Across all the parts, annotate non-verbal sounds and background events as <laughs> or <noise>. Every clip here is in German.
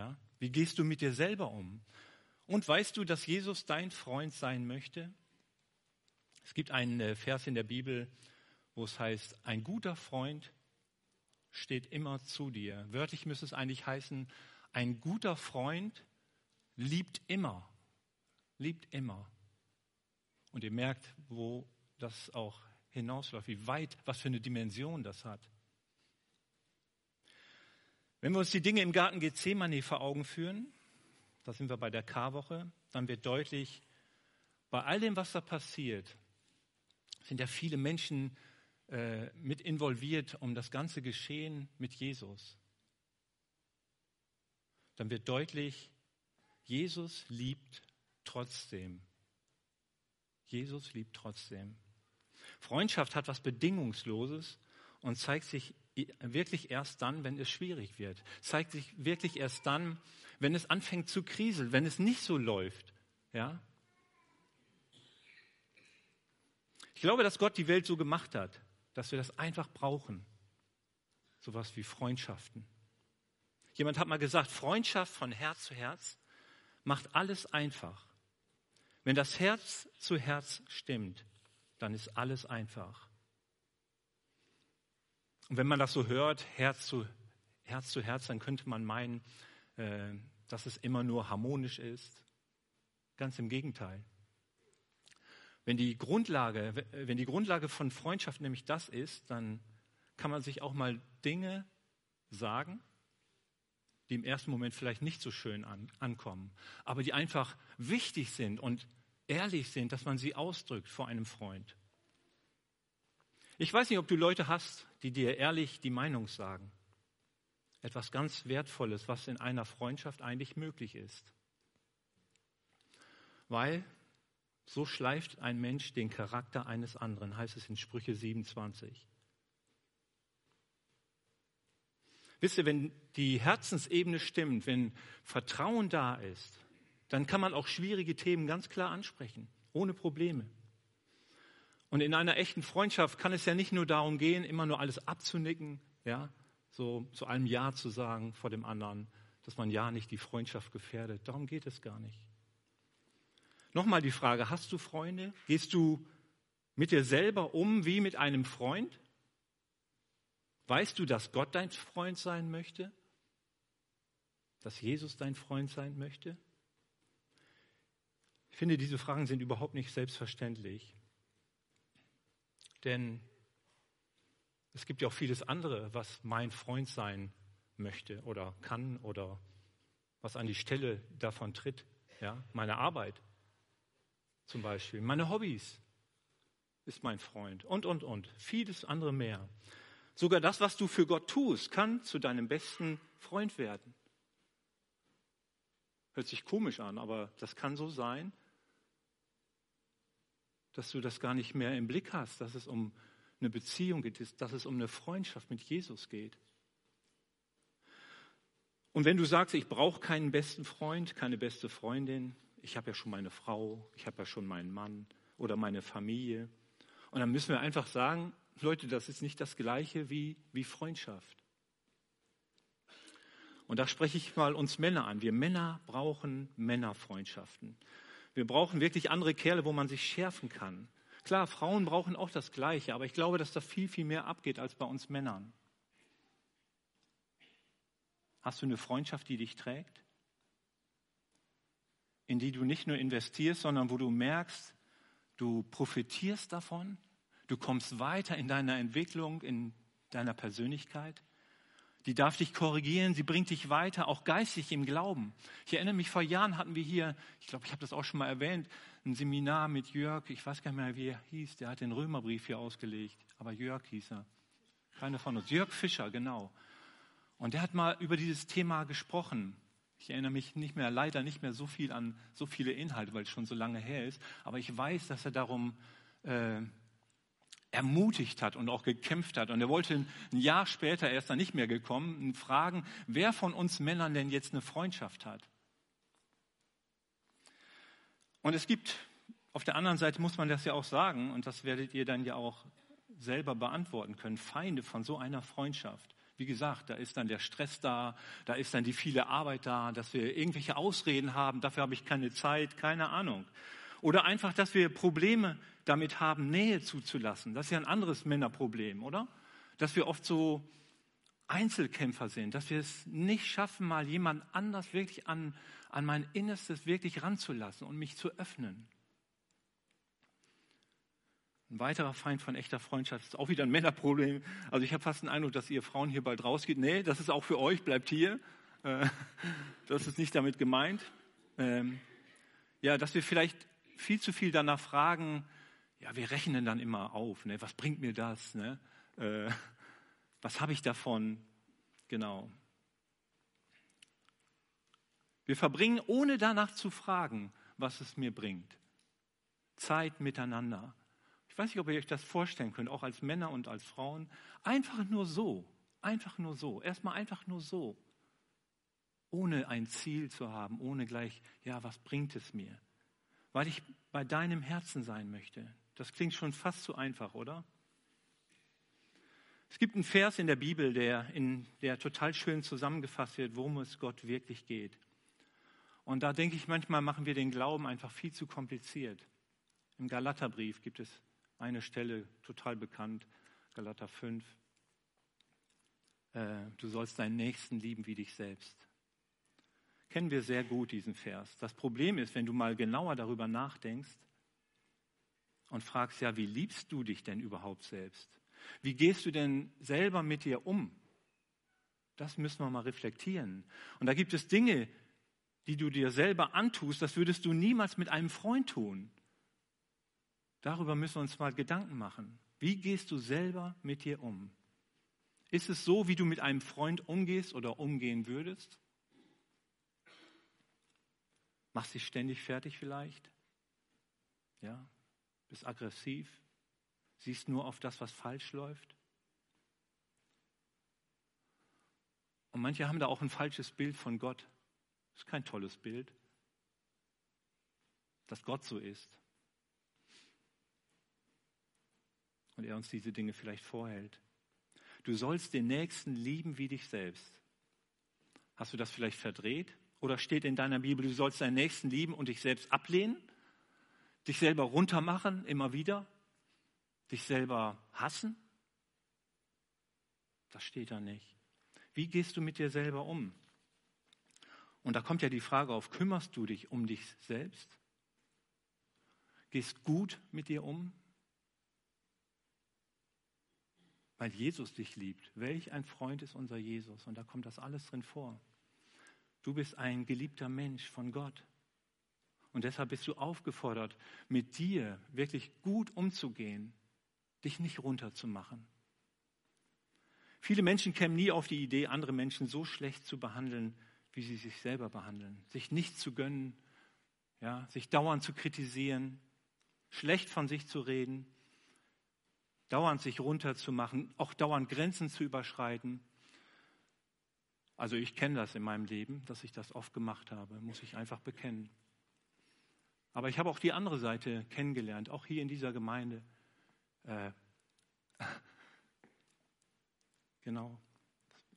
Ja? Wie gehst du mit dir selber um? Und weißt du, dass Jesus dein Freund sein möchte? Es gibt einen äh, Vers in der Bibel, wo es heißt, ein guter Freund steht immer zu dir. Wörtlich müsste es eigentlich heißen, ein guter Freund liebt immer, liebt immer. Und ihr merkt, wo das auch hinausläuft, wie weit, was für eine Dimension das hat. Wenn wir uns die Dinge im Garten Gethsemane vor Augen führen, da sind wir bei der Karwoche, dann wird deutlich, bei all dem, was da passiert, sind ja viele Menschen äh, mit involviert um das ganze Geschehen mit Jesus. Dann wird deutlich, Jesus liebt trotzdem. Jesus liebt trotzdem. Freundschaft hat was Bedingungsloses und zeigt sich wirklich erst dann, wenn es schwierig wird. Zeigt sich wirklich erst dann, wenn es anfängt zu kriseln, wenn es nicht so läuft. Ja? Ich glaube, dass Gott die Welt so gemacht hat, dass wir das einfach brauchen. Sowas wie Freundschaften. Jemand hat mal gesagt, Freundschaft von Herz zu Herz macht alles einfach. Wenn das Herz zu Herz stimmt, dann ist alles einfach. Und wenn man das so hört, Herz zu Herz, zu Herz dann könnte man meinen, äh, dass es immer nur harmonisch ist. Ganz im Gegenteil. Wenn die Grundlage, wenn die Grundlage von Freundschaft nämlich das ist, dann kann man sich auch mal Dinge sagen, die im ersten Moment vielleicht nicht so schön an, ankommen, aber die einfach wichtig sind und ehrlich sind, dass man sie ausdrückt vor einem Freund. Ich weiß nicht, ob du Leute hast, die dir ehrlich die Meinung sagen. Etwas ganz Wertvolles, was in einer Freundschaft eigentlich möglich ist. Weil so schleift ein Mensch den Charakter eines anderen, heißt es in Sprüche 27. Wisst ihr, wenn die Herzensebene stimmt, wenn Vertrauen da ist, dann kann man auch schwierige Themen ganz klar ansprechen, ohne Probleme. Und in einer echten Freundschaft kann es ja nicht nur darum gehen, immer nur alles abzunicken, ja, so zu einem Ja zu sagen vor dem anderen, dass man ja nicht die Freundschaft gefährdet. Darum geht es gar nicht. Nochmal die Frage, hast du Freunde? Gehst du mit dir selber um wie mit einem Freund? Weißt du, dass Gott dein Freund sein möchte? Dass Jesus dein Freund sein möchte? Ich finde, diese Fragen sind überhaupt nicht selbstverständlich. Denn es gibt ja auch vieles andere, was mein Freund sein möchte oder kann oder was an die Stelle davon tritt. Ja, meine Arbeit zum Beispiel, meine Hobbys ist mein Freund und, und, und. Vieles andere mehr. Sogar das, was du für Gott tust, kann zu deinem besten Freund werden. Hört sich komisch an, aber das kann so sein, dass du das gar nicht mehr im Blick hast, dass es um eine Beziehung geht, dass es um eine Freundschaft mit Jesus geht. Und wenn du sagst, ich brauche keinen besten Freund, keine beste Freundin, ich habe ja schon meine Frau, ich habe ja schon meinen Mann oder meine Familie. Und dann müssen wir einfach sagen, Leute, das ist nicht das gleiche wie, wie Freundschaft. Und da spreche ich mal uns Männer an. Wir Männer brauchen Männerfreundschaften. Wir brauchen wirklich andere Kerle, wo man sich schärfen kann. Klar, Frauen brauchen auch das Gleiche, aber ich glaube, dass da viel, viel mehr abgeht als bei uns Männern. Hast du eine Freundschaft, die dich trägt? in die du nicht nur investierst, sondern wo du merkst, du profitierst davon, du kommst weiter in deiner Entwicklung, in deiner Persönlichkeit. Die darf dich korrigieren, sie bringt dich weiter, auch geistig im Glauben. Ich erinnere mich, vor Jahren hatten wir hier, ich glaube, ich habe das auch schon mal erwähnt, ein Seminar mit Jörg, ich weiß gar nicht mehr, wie er hieß, der hat den Römerbrief hier ausgelegt, aber Jörg hieß er. Keiner von uns. Jörg Fischer, genau. Und der hat mal über dieses Thema gesprochen. Ich erinnere mich nicht mehr, leider nicht mehr so viel an so viele Inhalte, weil es schon so lange her ist. Aber ich weiß, dass er darum äh, ermutigt hat und auch gekämpft hat. Und er wollte ein Jahr später, er ist dann nicht mehr gekommen, fragen, wer von uns Männern denn jetzt eine Freundschaft hat. Und es gibt, auf der anderen Seite muss man das ja auch sagen, und das werdet ihr dann ja auch selber beantworten können, Feinde von so einer Freundschaft. Wie gesagt, da ist dann der Stress da, da ist dann die viele Arbeit da, dass wir irgendwelche Ausreden haben, dafür habe ich keine Zeit, keine Ahnung. Oder einfach, dass wir Probleme damit haben, Nähe zuzulassen. Das ist ja ein anderes Männerproblem, oder? Dass wir oft so Einzelkämpfer sind, dass wir es nicht schaffen, mal jemand anders wirklich an, an mein Innerstes wirklich ranzulassen und mich zu öffnen. Ein weiterer Feind von echter Freundschaft ist auch wieder ein Männerproblem. Also ich habe fast den Eindruck, dass ihr Frauen hier bald rausgeht. Nee, das ist auch für euch, bleibt hier. Äh, <laughs> das ist nicht damit gemeint. Ähm, ja, dass wir vielleicht viel zu viel danach fragen, ja, wir rechnen dann immer auf. Ne? Was bringt mir das? Ne? Äh, was habe ich davon? Genau. Wir verbringen, ohne danach zu fragen, was es mir bringt, Zeit miteinander ich weiß nicht, ob ihr euch das vorstellen könnt, auch als Männer und als Frauen. Einfach nur so, einfach nur so, erstmal einfach nur so, ohne ein Ziel zu haben, ohne gleich, ja, was bringt es mir? Weil ich bei deinem Herzen sein möchte. Das klingt schon fast zu einfach, oder? Es gibt einen Vers in der Bibel, der, in, der total schön zusammengefasst wird, worum es Gott wirklich geht. Und da denke ich, manchmal machen wir den Glauben einfach viel zu kompliziert. Im Galaterbrief gibt es eine Stelle total bekannt, Galater 5. Äh, du sollst deinen Nächsten lieben wie dich selbst. Kennen wir sehr gut diesen Vers. Das Problem ist, wenn du mal genauer darüber nachdenkst und fragst, ja, wie liebst du dich denn überhaupt selbst? Wie gehst du denn selber mit dir um? Das müssen wir mal reflektieren. Und da gibt es Dinge, die du dir selber antust, das würdest du niemals mit einem Freund tun. Darüber müssen wir uns mal Gedanken machen. Wie gehst du selber mit dir um? Ist es so, wie du mit einem Freund umgehst oder umgehen würdest? Machst dich ständig fertig vielleicht? Ja? Bist aggressiv? Siehst nur auf das, was falsch läuft? Und manche haben da auch ein falsches Bild von Gott. Das ist kein tolles Bild, dass Gott so ist. und er uns diese Dinge vielleicht vorhält. Du sollst den Nächsten lieben wie dich selbst. Hast du das vielleicht verdreht? Oder steht in deiner Bibel, du sollst deinen Nächsten lieben und dich selbst ablehnen? Dich selber runtermachen immer wieder? Dich selber hassen? Das steht da nicht. Wie gehst du mit dir selber um? Und da kommt ja die Frage auf, kümmerst du dich um dich selbst? Gehst gut mit dir um? weil Jesus dich liebt. Welch ein Freund ist unser Jesus. Und da kommt das alles drin vor. Du bist ein geliebter Mensch von Gott. Und deshalb bist du aufgefordert, mit dir wirklich gut umzugehen, dich nicht runterzumachen. Viele Menschen kämen nie auf die Idee, andere Menschen so schlecht zu behandeln, wie sie sich selber behandeln. Sich nicht zu gönnen, ja, sich dauernd zu kritisieren, schlecht von sich zu reden, dauernd sich runterzumachen, auch dauernd Grenzen zu überschreiten. Also ich kenne das in meinem Leben, dass ich das oft gemacht habe, muss ich einfach bekennen. Aber ich habe auch die andere Seite kennengelernt, auch hier in dieser Gemeinde. Äh, <laughs> genau,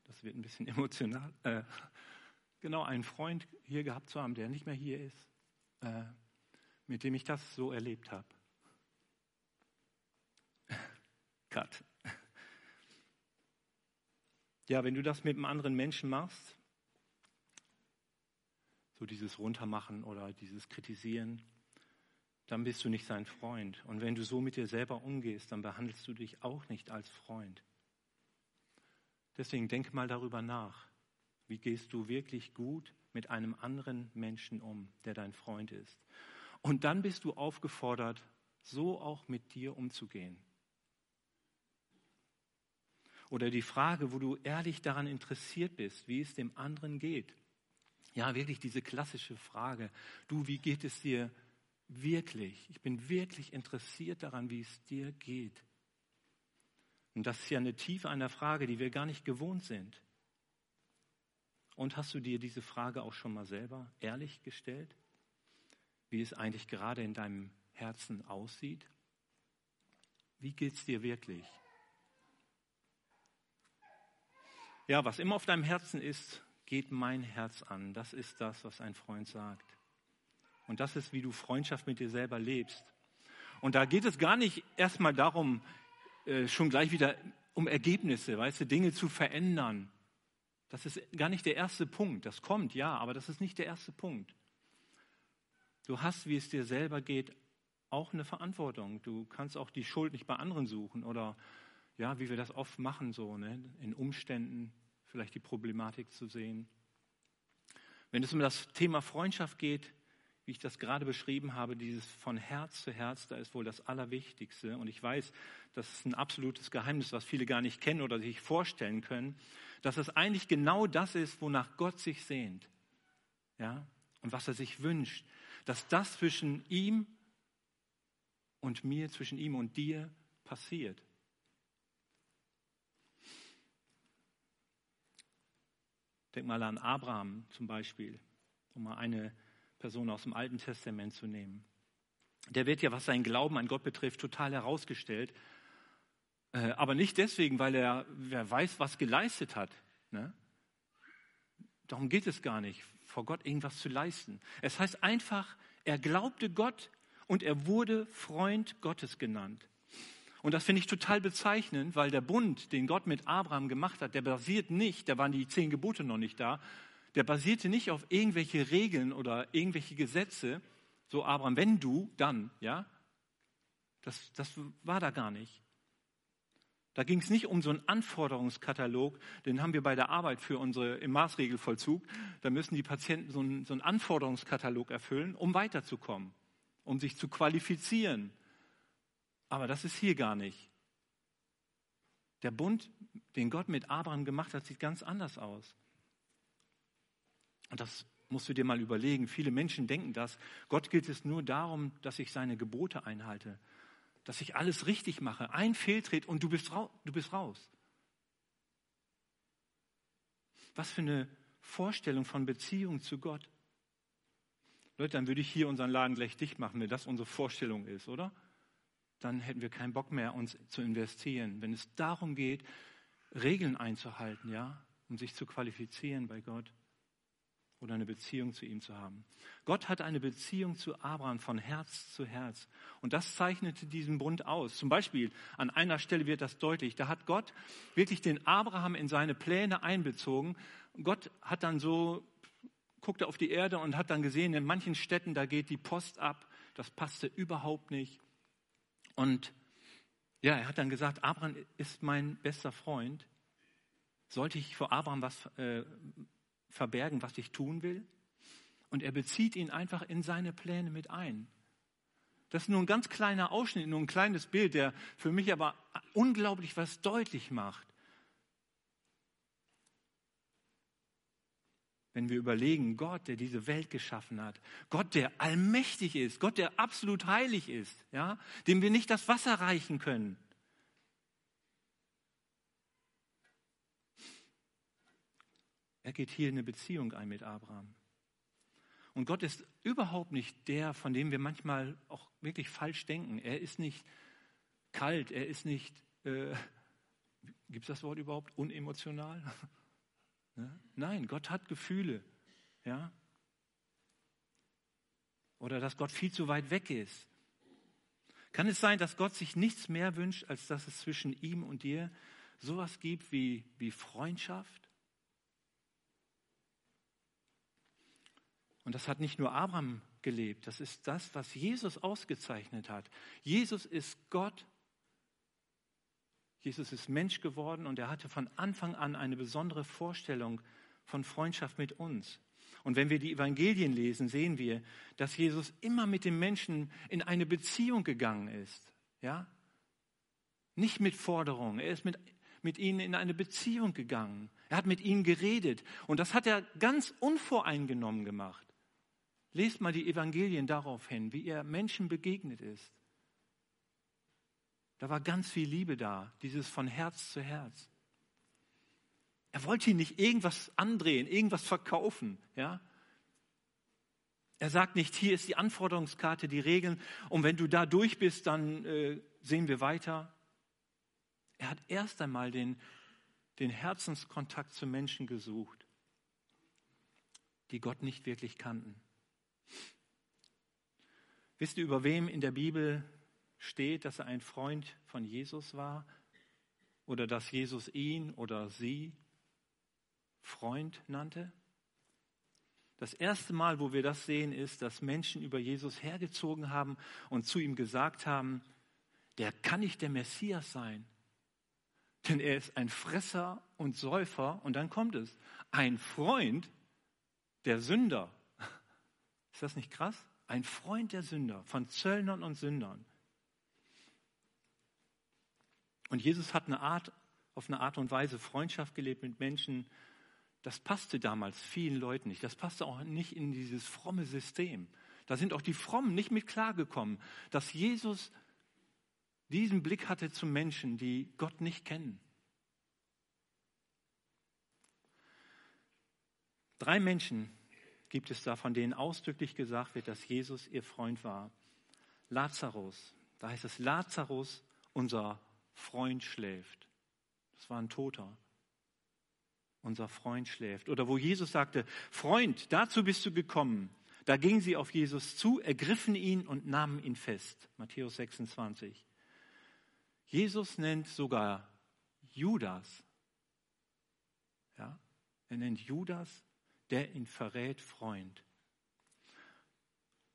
das wird ein bisschen <laughs> emotional. Äh, genau, einen Freund hier gehabt zu haben, der nicht mehr hier ist, äh, mit dem ich das so erlebt habe. <laughs> Cut. Ja, wenn du das mit einem anderen Menschen machst, so dieses Runtermachen oder dieses Kritisieren, dann bist du nicht sein Freund. Und wenn du so mit dir selber umgehst, dann behandelst du dich auch nicht als Freund. Deswegen denk mal darüber nach. Wie gehst du wirklich gut mit einem anderen Menschen um, der dein Freund ist? Und dann bist du aufgefordert, so auch mit dir umzugehen. Oder die Frage, wo du ehrlich daran interessiert bist, wie es dem anderen geht. Ja, wirklich diese klassische Frage. Du, wie geht es dir wirklich? Ich bin wirklich interessiert daran, wie es dir geht. Und das ist ja eine Tiefe einer Frage, die wir gar nicht gewohnt sind. Und hast du dir diese Frage auch schon mal selber ehrlich gestellt? Wie es eigentlich gerade in deinem Herzen aussieht? Wie geht es dir wirklich? Ja, was immer auf deinem Herzen ist, geht mein Herz an. Das ist das, was ein Freund sagt. Und das ist, wie du Freundschaft mit dir selber lebst. Und da geht es gar nicht erstmal darum, äh, schon gleich wieder um Ergebnisse, weißt du, Dinge zu verändern. Das ist gar nicht der erste Punkt. Das kommt, ja, aber das ist nicht der erste Punkt. Du hast, wie es dir selber geht, auch eine Verantwortung. Du kannst auch die Schuld nicht bei anderen suchen oder ja, wie wir das oft machen, so ne? in Umständen vielleicht die Problematik zu sehen. Wenn es um das Thema Freundschaft geht, wie ich das gerade beschrieben habe, dieses von Herz zu Herz, da ist wohl das Allerwichtigste. Und ich weiß, das ist ein absolutes Geheimnis, was viele gar nicht kennen oder sich vorstellen können, dass es eigentlich genau das ist, wonach Gott sich sehnt. Ja? Und was er sich wünscht, dass das zwischen ihm und mir, zwischen ihm und dir passiert. Denk mal an Abraham zum Beispiel, um mal eine Person aus dem Alten Testament zu nehmen. Der wird ja, was seinen Glauben an Gott betrifft, total herausgestellt. Äh, aber nicht deswegen, weil er, wer weiß, was geleistet hat. Ne? Darum geht es gar nicht, vor Gott irgendwas zu leisten. Es heißt einfach, er glaubte Gott und er wurde Freund Gottes genannt. Und das finde ich total bezeichnend, weil der Bund, den Gott mit Abraham gemacht hat, der basiert nicht, da waren die zehn Gebote noch nicht da, der basierte nicht auf irgendwelche Regeln oder irgendwelche Gesetze, so Abraham, wenn du, dann, ja. Das, das war da gar nicht. Da ging es nicht um so einen Anforderungskatalog, den haben wir bei der Arbeit für unsere im Maßregelvollzug. Da müssen die Patienten so einen, so einen Anforderungskatalog erfüllen, um weiterzukommen, um sich zu qualifizieren. Aber das ist hier gar nicht. Der Bund, den Gott mit Abraham gemacht hat, sieht ganz anders aus. Und das musst du dir mal überlegen. Viele Menschen denken das. Gott gilt es nur darum, dass ich seine Gebote einhalte dass ich alles richtig mache. Ein Fehltritt und du bist, du bist raus. Was für eine Vorstellung von Beziehung zu Gott. Leute, dann würde ich hier unseren Laden gleich dicht machen, wenn das unsere Vorstellung ist, oder? Dann hätten wir keinen Bock mehr, uns zu investieren. Wenn es darum geht, Regeln einzuhalten, ja, um sich zu qualifizieren bei Gott oder eine Beziehung zu ihm zu haben. Gott hat eine Beziehung zu Abraham von Herz zu Herz. Und das zeichnete diesen Bund aus. Zum Beispiel, an einer Stelle wird das deutlich. Da hat Gott wirklich den Abraham in seine Pläne einbezogen. Gott hat dann so, guckte auf die Erde und hat dann gesehen, in manchen Städten, da geht die Post ab. Das passte überhaupt nicht. Und ja, er hat dann gesagt, Abraham ist mein bester Freund. Sollte ich vor Abraham was äh, verbergen, was ich tun will. Und er bezieht ihn einfach in seine Pläne mit ein. Das ist nur ein ganz kleiner Ausschnitt, nur ein kleines Bild, der für mich aber unglaublich was deutlich macht. Wenn wir überlegen, Gott, der diese Welt geschaffen hat, Gott, der allmächtig ist, Gott, der absolut heilig ist, ja, dem wir nicht das Wasser reichen können, Er geht hier eine Beziehung ein mit Abraham. Und Gott ist überhaupt nicht der, von dem wir manchmal auch wirklich falsch denken. Er ist nicht kalt, er ist nicht, äh, gibt es das Wort überhaupt, unemotional? Ne? Nein, Gott hat Gefühle. Ja? Oder dass Gott viel zu weit weg ist. Kann es sein, dass Gott sich nichts mehr wünscht, als dass es zwischen ihm und dir sowas gibt wie, wie Freundschaft? Und das hat nicht nur Abraham gelebt, das ist das, was Jesus ausgezeichnet hat. Jesus ist Gott. Jesus ist Mensch geworden und er hatte von Anfang an eine besondere Vorstellung von Freundschaft mit uns. Und wenn wir die Evangelien lesen, sehen wir, dass Jesus immer mit den Menschen in eine Beziehung gegangen ist. Ja? Nicht mit Forderungen. Er ist mit, mit ihnen in eine Beziehung gegangen. Er hat mit ihnen geredet. Und das hat er ganz unvoreingenommen gemacht. Lest mal die Evangelien darauf hin, wie er Menschen begegnet ist. Da war ganz viel Liebe da, dieses von Herz zu Herz. Er wollte ihn nicht irgendwas andrehen, irgendwas verkaufen, ja. Er sagt nicht, hier ist die Anforderungskarte, die Regeln, und wenn du da durch bist, dann äh, sehen wir weiter. Er hat erst einmal den den Herzenskontakt zu Menschen gesucht, die Gott nicht wirklich kannten. Wisst ihr, über wem in der Bibel steht, dass er ein Freund von Jesus war? Oder dass Jesus ihn oder sie Freund nannte? Das erste Mal, wo wir das sehen, ist, dass Menschen über Jesus hergezogen haben und zu ihm gesagt haben, der kann nicht der Messias sein, denn er ist ein Fresser und Säufer. Und dann kommt es, ein Freund der Sünder. <laughs> Ist das nicht krass? Ein Freund der Sünder, von Zöllnern und Sündern. Und Jesus hat eine Art, auf eine Art und Weise Freundschaft gelebt mit Menschen, das passte damals vielen Leuten nicht. Das passte auch nicht in dieses fromme System. Da sind auch die Frommen nicht mit klargekommen, dass Jesus diesen Blick hatte zu Menschen, die Gott nicht kennen. Drei Menschen gibt es da, von denen ausdrücklich gesagt wird, dass Jesus ihr Freund war. Lazarus, da heißt es, Lazarus, unser Freund schläft. Das war ein Toter unser Freund schläft. Oder wo Jesus sagte, Freund, dazu bist du gekommen. Da gingen sie auf Jesus zu, ergriffen ihn und nahmen ihn fest. Matthäus 26. Jesus nennt sogar Judas. Ja, er nennt Judas, der ihn verrät, Freund.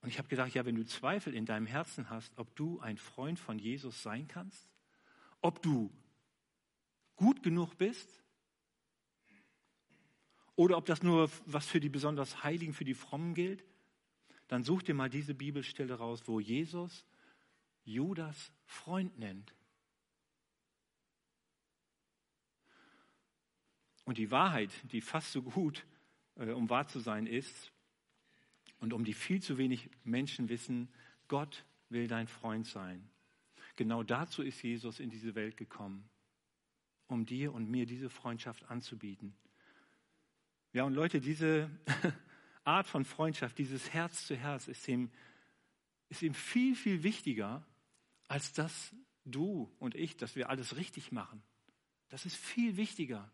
Und ich habe gedacht, ja, wenn du Zweifel in deinem Herzen hast, ob du ein Freund von Jesus sein kannst, ob du gut genug bist, oder ob das nur was für die besonders Heiligen, für die Frommen gilt, dann such dir mal diese Bibelstelle raus, wo Jesus Judas Freund nennt. Und die Wahrheit, die fast so gut, äh, um wahr zu sein ist, und um die viel zu wenig Menschen wissen, Gott will dein Freund sein. Genau dazu ist Jesus in diese Welt gekommen, um dir und mir diese Freundschaft anzubieten. Ja, und Leute, diese <laughs> Art von Freundschaft, dieses Herz zu Herz ist ihm, ist ihm viel, viel wichtiger, als dass du und ich, dass wir alles richtig machen. Das ist viel wichtiger.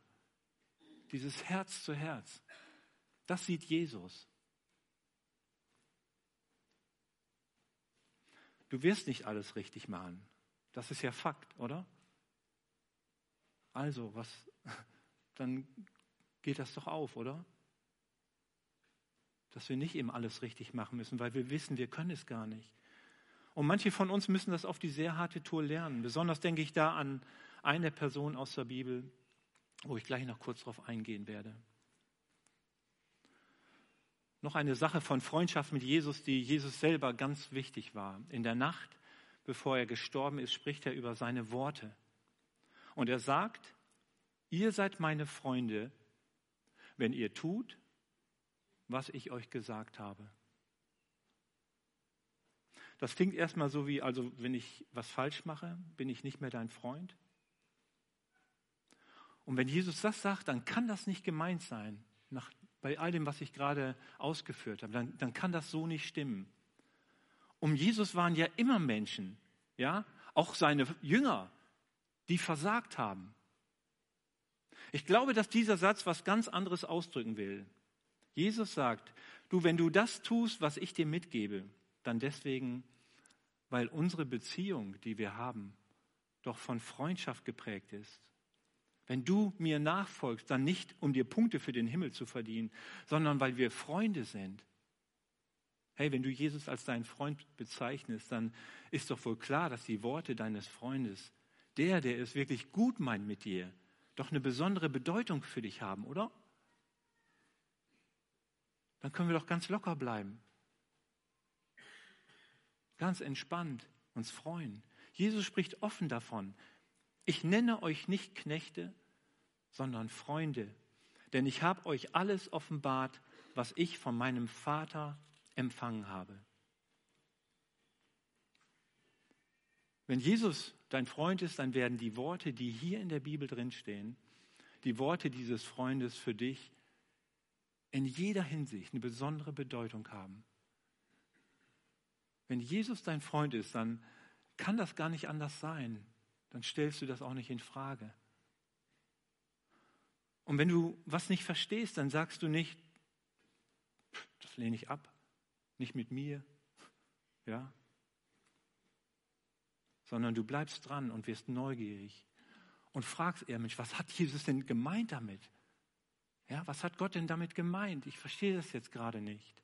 Dieses Herz zu Herz. Das sieht Jesus. Du wirst nicht alles richtig machen. Das ist ja Fakt, oder? Also, was, <laughs> dann geht das doch auf, oder? Dass wir nicht eben alles richtig machen müssen, weil wir wissen, wir können es gar nicht. Und manche von uns müssen das auf die sehr harte Tour lernen. Besonders denke ich da an eine Person aus der Bibel, wo ich gleich noch kurz darauf eingehen werde. Noch eine Sache von Freundschaft mit Jesus, die Jesus selber ganz wichtig war. In der Nacht, bevor er gestorben ist, spricht er über seine Worte. Und er sagt, ihr seid meine Freunde, wenn ihr tut, was ich euch gesagt habe. Das klingt erstmal so wie, also wenn ich was falsch mache, bin ich nicht mehr dein Freund. Und wenn Jesus das sagt, dann kann das nicht gemeint sein, nach, bei all dem, was ich gerade ausgeführt habe, dann, dann kann das so nicht stimmen. Um Jesus waren ja immer Menschen, ja, auch seine Jünger, die versagt haben. Ich glaube, dass dieser Satz was ganz anderes ausdrücken will. Jesus sagt, du, wenn du das tust, was ich dir mitgebe, dann deswegen, weil unsere Beziehung, die wir haben, doch von Freundschaft geprägt ist. Wenn du mir nachfolgst, dann nicht, um dir Punkte für den Himmel zu verdienen, sondern weil wir Freunde sind. Hey, wenn du Jesus als deinen Freund bezeichnest, dann ist doch wohl klar, dass die Worte deines Freundes, der, der es wirklich gut meint mit dir, doch eine besondere Bedeutung für dich haben, oder? Dann können wir doch ganz locker bleiben. Ganz entspannt uns freuen. Jesus spricht offen davon. Ich nenne euch nicht Knechte, sondern Freunde, denn ich habe euch alles offenbart, was ich von meinem Vater empfangen habe. Wenn Jesus dein Freund ist, dann werden die Worte, die hier in der Bibel drinstehen, die Worte dieses Freundes für dich in jeder Hinsicht eine besondere Bedeutung haben. Wenn Jesus dein Freund ist, dann kann das gar nicht anders sein. Dann stellst du das auch nicht in Frage. Und wenn du was nicht verstehst, dann sagst du nicht, das lehne ich ab, nicht mit mir, ja, sondern du bleibst dran und wirst neugierig und fragst eher, Mensch, was hat Jesus denn gemeint damit? Ja, was hat Gott denn damit gemeint? Ich verstehe das jetzt gerade nicht.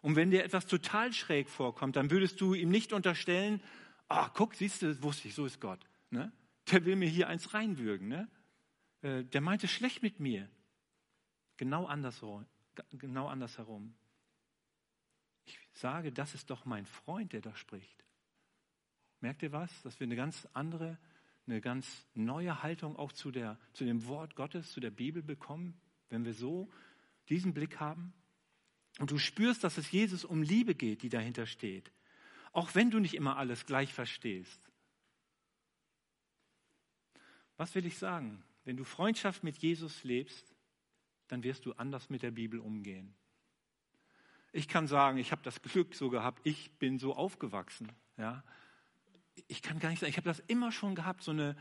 Und wenn dir etwas total schräg vorkommt, dann würdest du ihm nicht unterstellen, ah, guck, siehst du, wusste ich, so ist Gott. Ne? Der will mir hier eins reinwürgen. Ne? Äh, der meinte schlecht mit mir. Genau andersherum. Genau andersherum. Ich sage, das ist doch mein Freund, der da spricht. Merkt ihr was? Dass wir eine ganz andere, eine ganz neue Haltung auch zu, der, zu dem Wort Gottes, zu der Bibel bekommen, wenn wir so diesen Blick haben. Und du spürst, dass es Jesus um Liebe geht, die dahinter steht. Auch wenn du nicht immer alles gleich verstehst. Was will ich sagen? Wenn du Freundschaft mit Jesus lebst, dann wirst du anders mit der Bibel umgehen. Ich kann sagen, ich habe das Glück so gehabt, ich bin so aufgewachsen. Ja. Ich kann gar nicht sagen, ich habe das immer schon gehabt, so eine,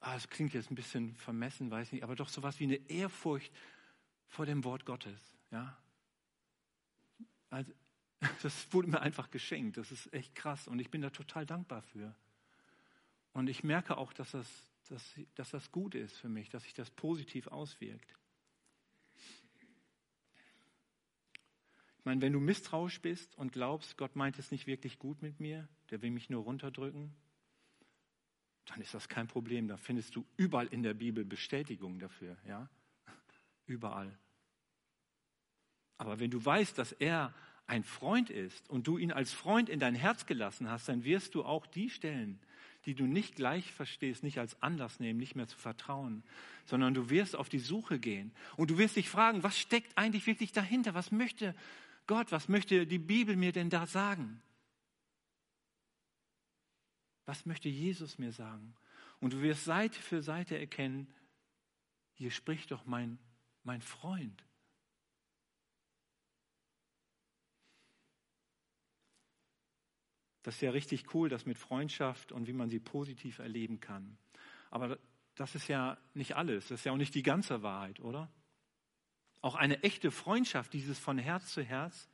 ah, das klingt jetzt ein bisschen vermessen, weiß nicht, aber doch so was wie eine Ehrfurcht vor dem Wort Gottes. Ja. Also, <laughs> das wurde mir einfach geschenkt. Das ist echt krass und ich bin da total dankbar für. Und ich merke auch, dass das, dass, dass das gut ist für mich, dass sich das positiv auswirkt. Ich meine, wenn du misstrauisch bist und glaubst, Gott meint es nicht wirklich gut mit mir, der will mich nur runterdrücken, dann ist das kein Problem. Da findest du überall in der Bibel Bestätigung dafür, ja? <laughs> Überall. Aber wenn du weißt, dass er ein Freund ist und du ihn als Freund in dein Herz gelassen hast, dann wirst du auch die Stellen, die du nicht gleich verstehst, nicht als Anlass nehmen, nicht mehr zu vertrauen, sondern du wirst auf die Suche gehen und du wirst dich fragen, was steckt eigentlich wirklich dahinter? Was möchte Gott, was möchte die Bibel mir denn da sagen? Was möchte Jesus mir sagen? Und du wirst Seite für Seite erkennen, hier spricht doch mein, mein Freund. Das ist ja richtig cool, das mit Freundschaft und wie man sie positiv erleben kann. Aber das ist ja nicht alles, das ist ja auch nicht die ganze Wahrheit, oder? Auch eine echte Freundschaft, dieses von Herz zu Herz.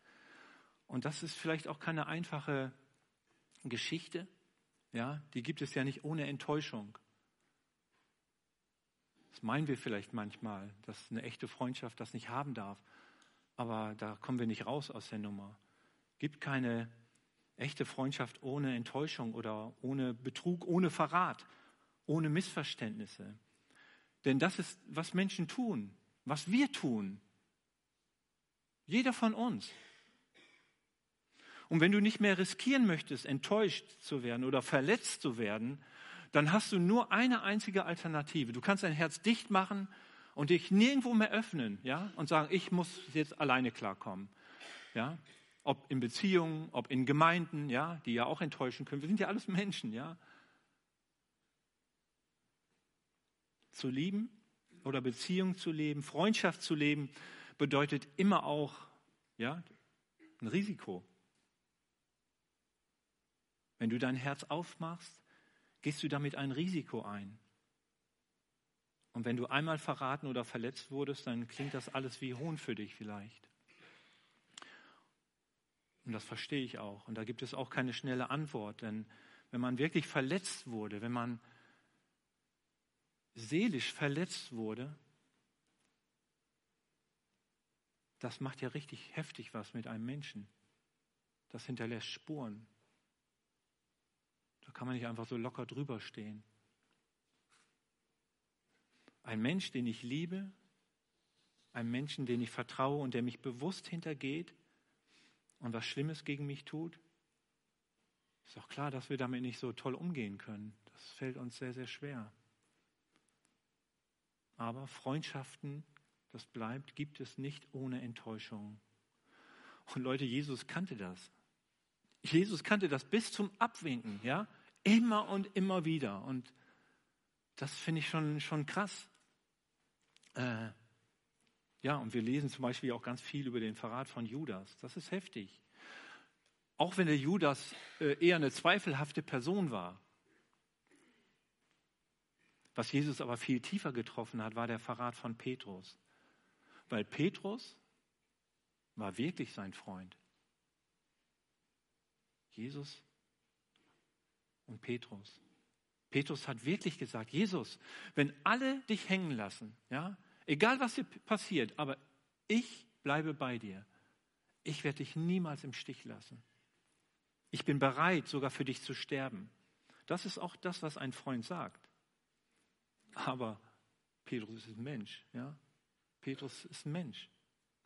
Und das ist vielleicht auch keine einfache Geschichte. Ja, die gibt es ja nicht ohne Enttäuschung. Das meinen wir vielleicht manchmal, dass eine echte Freundschaft das nicht haben darf. Aber da kommen wir nicht raus aus der Nummer. Gibt keine Echte Freundschaft ohne Enttäuschung oder ohne Betrug, ohne Verrat, ohne Missverständnisse. Denn das ist, was Menschen tun, was wir tun. Jeder von uns. Und wenn du nicht mehr riskieren möchtest, enttäuscht zu werden oder verletzt zu werden, dann hast du nur eine einzige Alternative. Du kannst dein Herz dicht machen und dich nirgendwo mehr öffnen, ja, und sagen, ich muss jetzt alleine klarkommen, ja ob in Beziehungen, ob in Gemeinden, ja, die ja auch enttäuschen können. Wir sind ja alles Menschen, ja. Zu lieben oder Beziehung zu leben, Freundschaft zu leben, bedeutet immer auch, ja, ein Risiko. Wenn du dein Herz aufmachst, gehst du damit ein Risiko ein. Und wenn du einmal verraten oder verletzt wurdest, dann klingt das alles wie Hohn für dich vielleicht. Und das verstehe ich auch. Und da gibt es auch keine schnelle Antwort. Denn wenn man wirklich verletzt wurde, wenn man seelisch verletzt wurde, das macht ja richtig heftig was mit einem Menschen. Das hinterlässt Spuren. Da kann man nicht einfach so locker drüber stehen. Ein Mensch, den ich liebe, ein Menschen, den ich vertraue und der mich bewusst hintergeht, und was Schlimmes gegen mich tut, ist doch klar, dass wir damit nicht so toll umgehen können. Das fällt uns sehr, sehr schwer. Aber Freundschaften, das bleibt, gibt es nicht ohne Enttäuschung. Und Leute, Jesus kannte das. Jesus kannte das bis zum Abwinken, ja? Immer und immer wieder. Und das finde ich schon, schon krass. Äh, ja, und wir lesen zum Beispiel auch ganz viel über den Verrat von Judas. Das ist heftig. Auch wenn der Judas äh, eher eine zweifelhafte Person war. Was Jesus aber viel tiefer getroffen hat, war der Verrat von Petrus. Weil Petrus war wirklich sein Freund. Jesus und Petrus. Petrus hat wirklich gesagt, Jesus, wenn alle dich hängen lassen, ja, egal was dir passiert, aber ich bleibe bei dir. Ich werde dich niemals im Stich lassen. Ich bin bereit, sogar für dich zu sterben. Das ist auch das, was ein Freund sagt. Aber Petrus ist ein Mensch, ja. Petrus ist Mensch.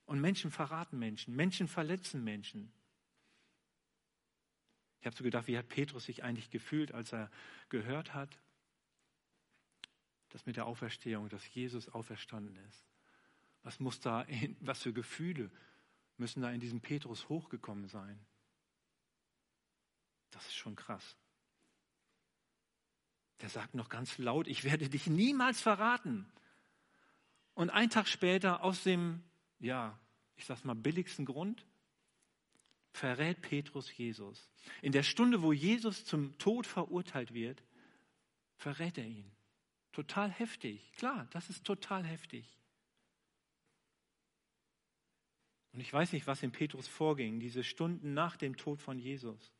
Und Menschen verraten Menschen, Menschen verletzen Menschen. Ich habe so gedacht, wie hat Petrus sich eigentlich gefühlt, als er gehört hat, dass mit der Auferstehung, dass Jesus auferstanden ist. Was muss da, in, was für Gefühle müssen da in diesem Petrus hochgekommen sein? Das ist schon krass. Der sagt noch ganz laut, ich werde dich niemals verraten. Und ein Tag später aus dem, ja, ich sag's mal, billigsten Grund, verrät Petrus Jesus. In der Stunde, wo Jesus zum Tod verurteilt wird, verrät er ihn. Total heftig. Klar, das ist total heftig. Und ich weiß nicht, was in Petrus vorging, diese Stunden nach dem Tod von Jesus.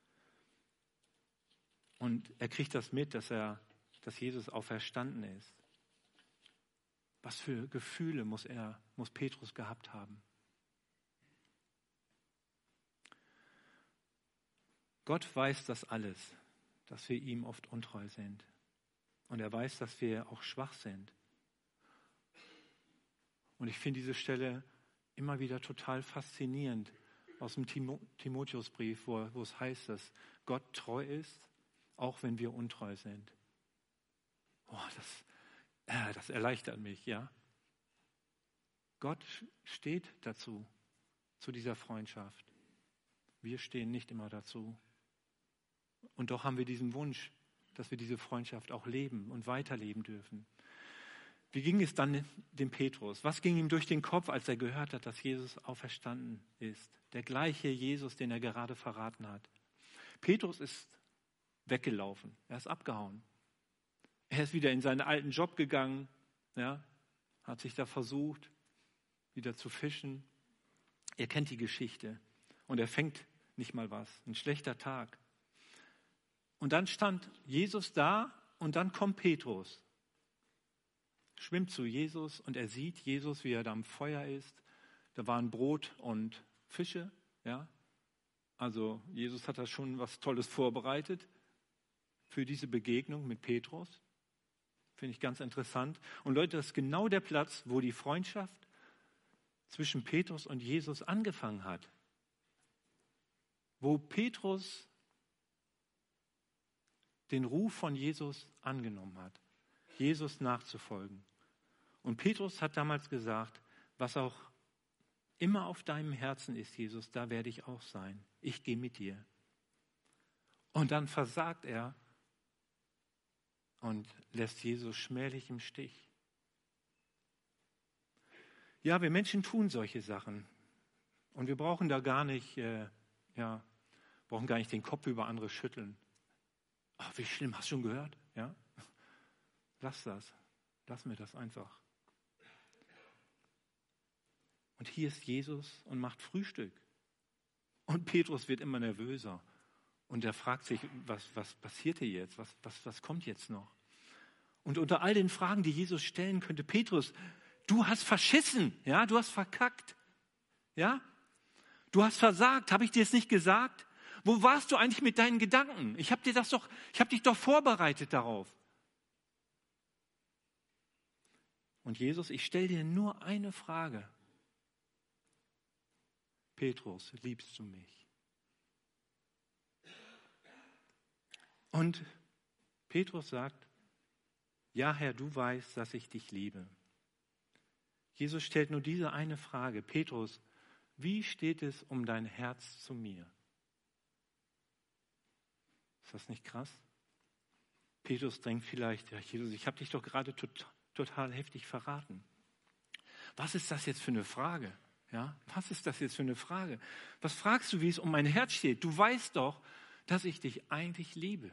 Und er kriegt das mit, dass er, dass Jesus auferstanden ist. Was für Gefühle muss er, muss Petrus gehabt haben? Gott weiß das alles, dass wir ihm oft untreu sind. Und er weiß, dass wir auch schwach sind. Und ich finde diese Stelle immer wieder total faszinierend aus dem Timotheusbrief, wo, wo es heißt, dass Gott treu ist, auch wenn wir untreu sind. Oh, das, äh, das erleichtert mich, ja. Gott steht dazu, zu dieser Freundschaft. Wir stehen nicht immer dazu. Und doch haben wir diesen Wunsch, dass wir diese Freundschaft auch leben und weiterleben dürfen. Wie ging es dann dem Petrus? Was ging ihm durch den Kopf, als er gehört hat, dass Jesus auferstanden ist? Der gleiche Jesus, den er gerade verraten hat. Petrus ist weggelaufen. Er ist abgehauen. Er ist wieder in seinen alten Job gegangen, ja, hat sich da versucht, wieder zu fischen. Er kennt die Geschichte und er fängt nicht mal was. Ein schlechter Tag. Und dann stand Jesus da und dann kommt Petrus schwimmt zu Jesus und er sieht Jesus, wie er da am Feuer ist. Da waren Brot und Fische, ja. Also Jesus hat da schon was Tolles vorbereitet für diese Begegnung mit Petrus. Finde ich ganz interessant. Und Leute, das ist genau der Platz, wo die Freundschaft zwischen Petrus und Jesus angefangen hat. Wo Petrus den Ruf von Jesus angenommen hat, Jesus nachzufolgen. Und Petrus hat damals gesagt, was auch immer auf deinem Herzen ist, Jesus, da werde ich auch sein. Ich gehe mit dir. Und dann versagt er und lässt Jesus schmählich im Stich. Ja, wir Menschen tun solche Sachen. Und wir brauchen da gar nicht, äh, ja, brauchen gar nicht den Kopf über andere schütteln. Ach, wie schlimm, hast du schon gehört? Ja? Lass das. Lass mir das einfach. Und hier ist Jesus und macht Frühstück. Und Petrus wird immer nervöser. Und er fragt sich, was, was passiert hier jetzt? Was, was, was kommt jetzt noch? Und unter all den Fragen, die Jesus stellen könnte, Petrus, du hast verschissen, ja, du hast verkackt, ja, du hast versagt, habe ich dir es nicht gesagt? Wo warst du eigentlich mit deinen Gedanken? Ich habe dir das doch, ich habe dich doch vorbereitet darauf. Und Jesus, ich stelle dir nur eine Frage. Petrus, liebst du mich? Und Petrus sagt, ja Herr, du weißt, dass ich dich liebe. Jesus stellt nur diese eine Frage, Petrus, wie steht es um dein Herz zu mir? Ist das nicht krass? Petrus denkt vielleicht, ja Jesus, ich habe dich doch gerade total, total heftig verraten. Was ist das jetzt für eine Frage? Ja, was ist das jetzt für eine Frage? Was fragst du, wie es um mein Herz steht? Du weißt doch, dass ich dich eigentlich liebe.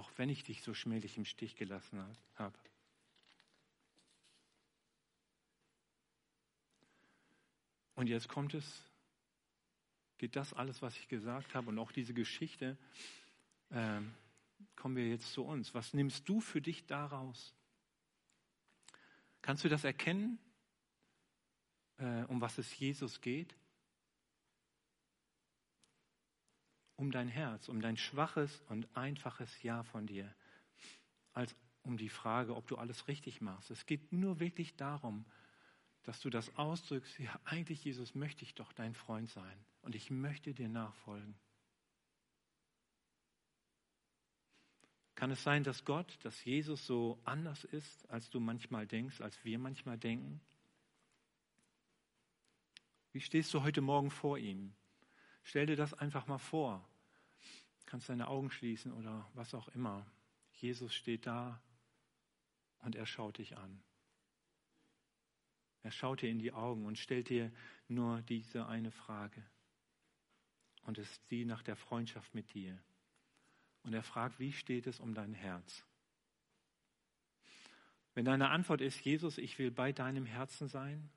Auch wenn ich dich so schmählich im Stich gelassen habe. Und jetzt kommt es, geht das alles, was ich gesagt habe und auch diese Geschichte, äh, kommen wir jetzt zu uns. Was nimmst du für dich daraus? Kannst du das erkennen, äh, um was es Jesus geht? Um dein Herz, um dein schwaches und einfaches Ja von dir, als um die Frage, ob du alles richtig machst. Es geht nur wirklich darum, dass du das ausdrückst, ja, eigentlich Jesus möchte ich doch dein Freund sein und ich möchte dir nachfolgen. Kann es sein, dass Gott, dass Jesus so anders ist, als du manchmal denkst, als wir manchmal denken? Wie stehst du heute Morgen vor ihm? Stell dir das einfach mal vor. Du kannst deine Augen schließen oder was auch immer. Jesus steht da und er schaut dich an. Er schaut dir in die Augen und stellt dir nur diese eine Frage. Und es ist die nach der Freundschaft mit dir. Und er fragt, wie steht es um dein Herz? Wenn deine Antwort ist, Jesus, ich will bei deinem Herzen sein,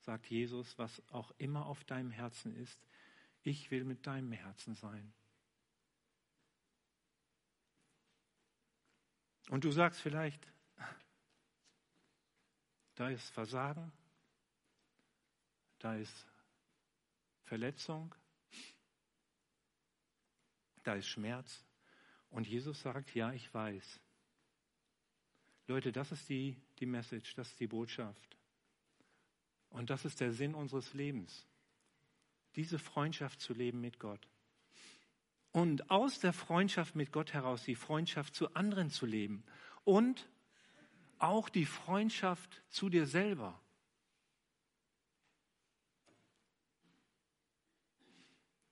sagt Jesus, was auch immer auf deinem Herzen ist, ich will mit deinem Herzen sein. Und du sagst vielleicht, da ist Versagen, da ist Verletzung, da ist Schmerz. Und Jesus sagt, ja, ich weiß. Leute, das ist die, die Message, das ist die Botschaft. Und das ist der Sinn unseres Lebens. Diese Freundschaft zu leben mit Gott. Und aus der Freundschaft mit Gott heraus die Freundschaft zu anderen zu leben. Und auch die Freundschaft zu dir selber.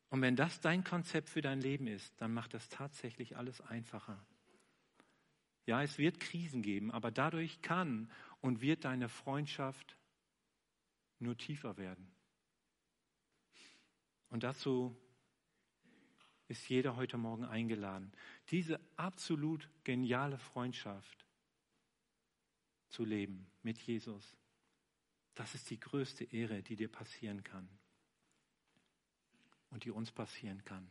Und wenn das dein Konzept für dein Leben ist, dann macht das tatsächlich alles einfacher. Ja, es wird Krisen geben, aber dadurch kann und wird deine Freundschaft nur tiefer werden. Und dazu ist jeder heute Morgen eingeladen, diese absolut geniale Freundschaft zu leben mit Jesus. Das ist die größte Ehre, die dir passieren kann und die uns passieren kann.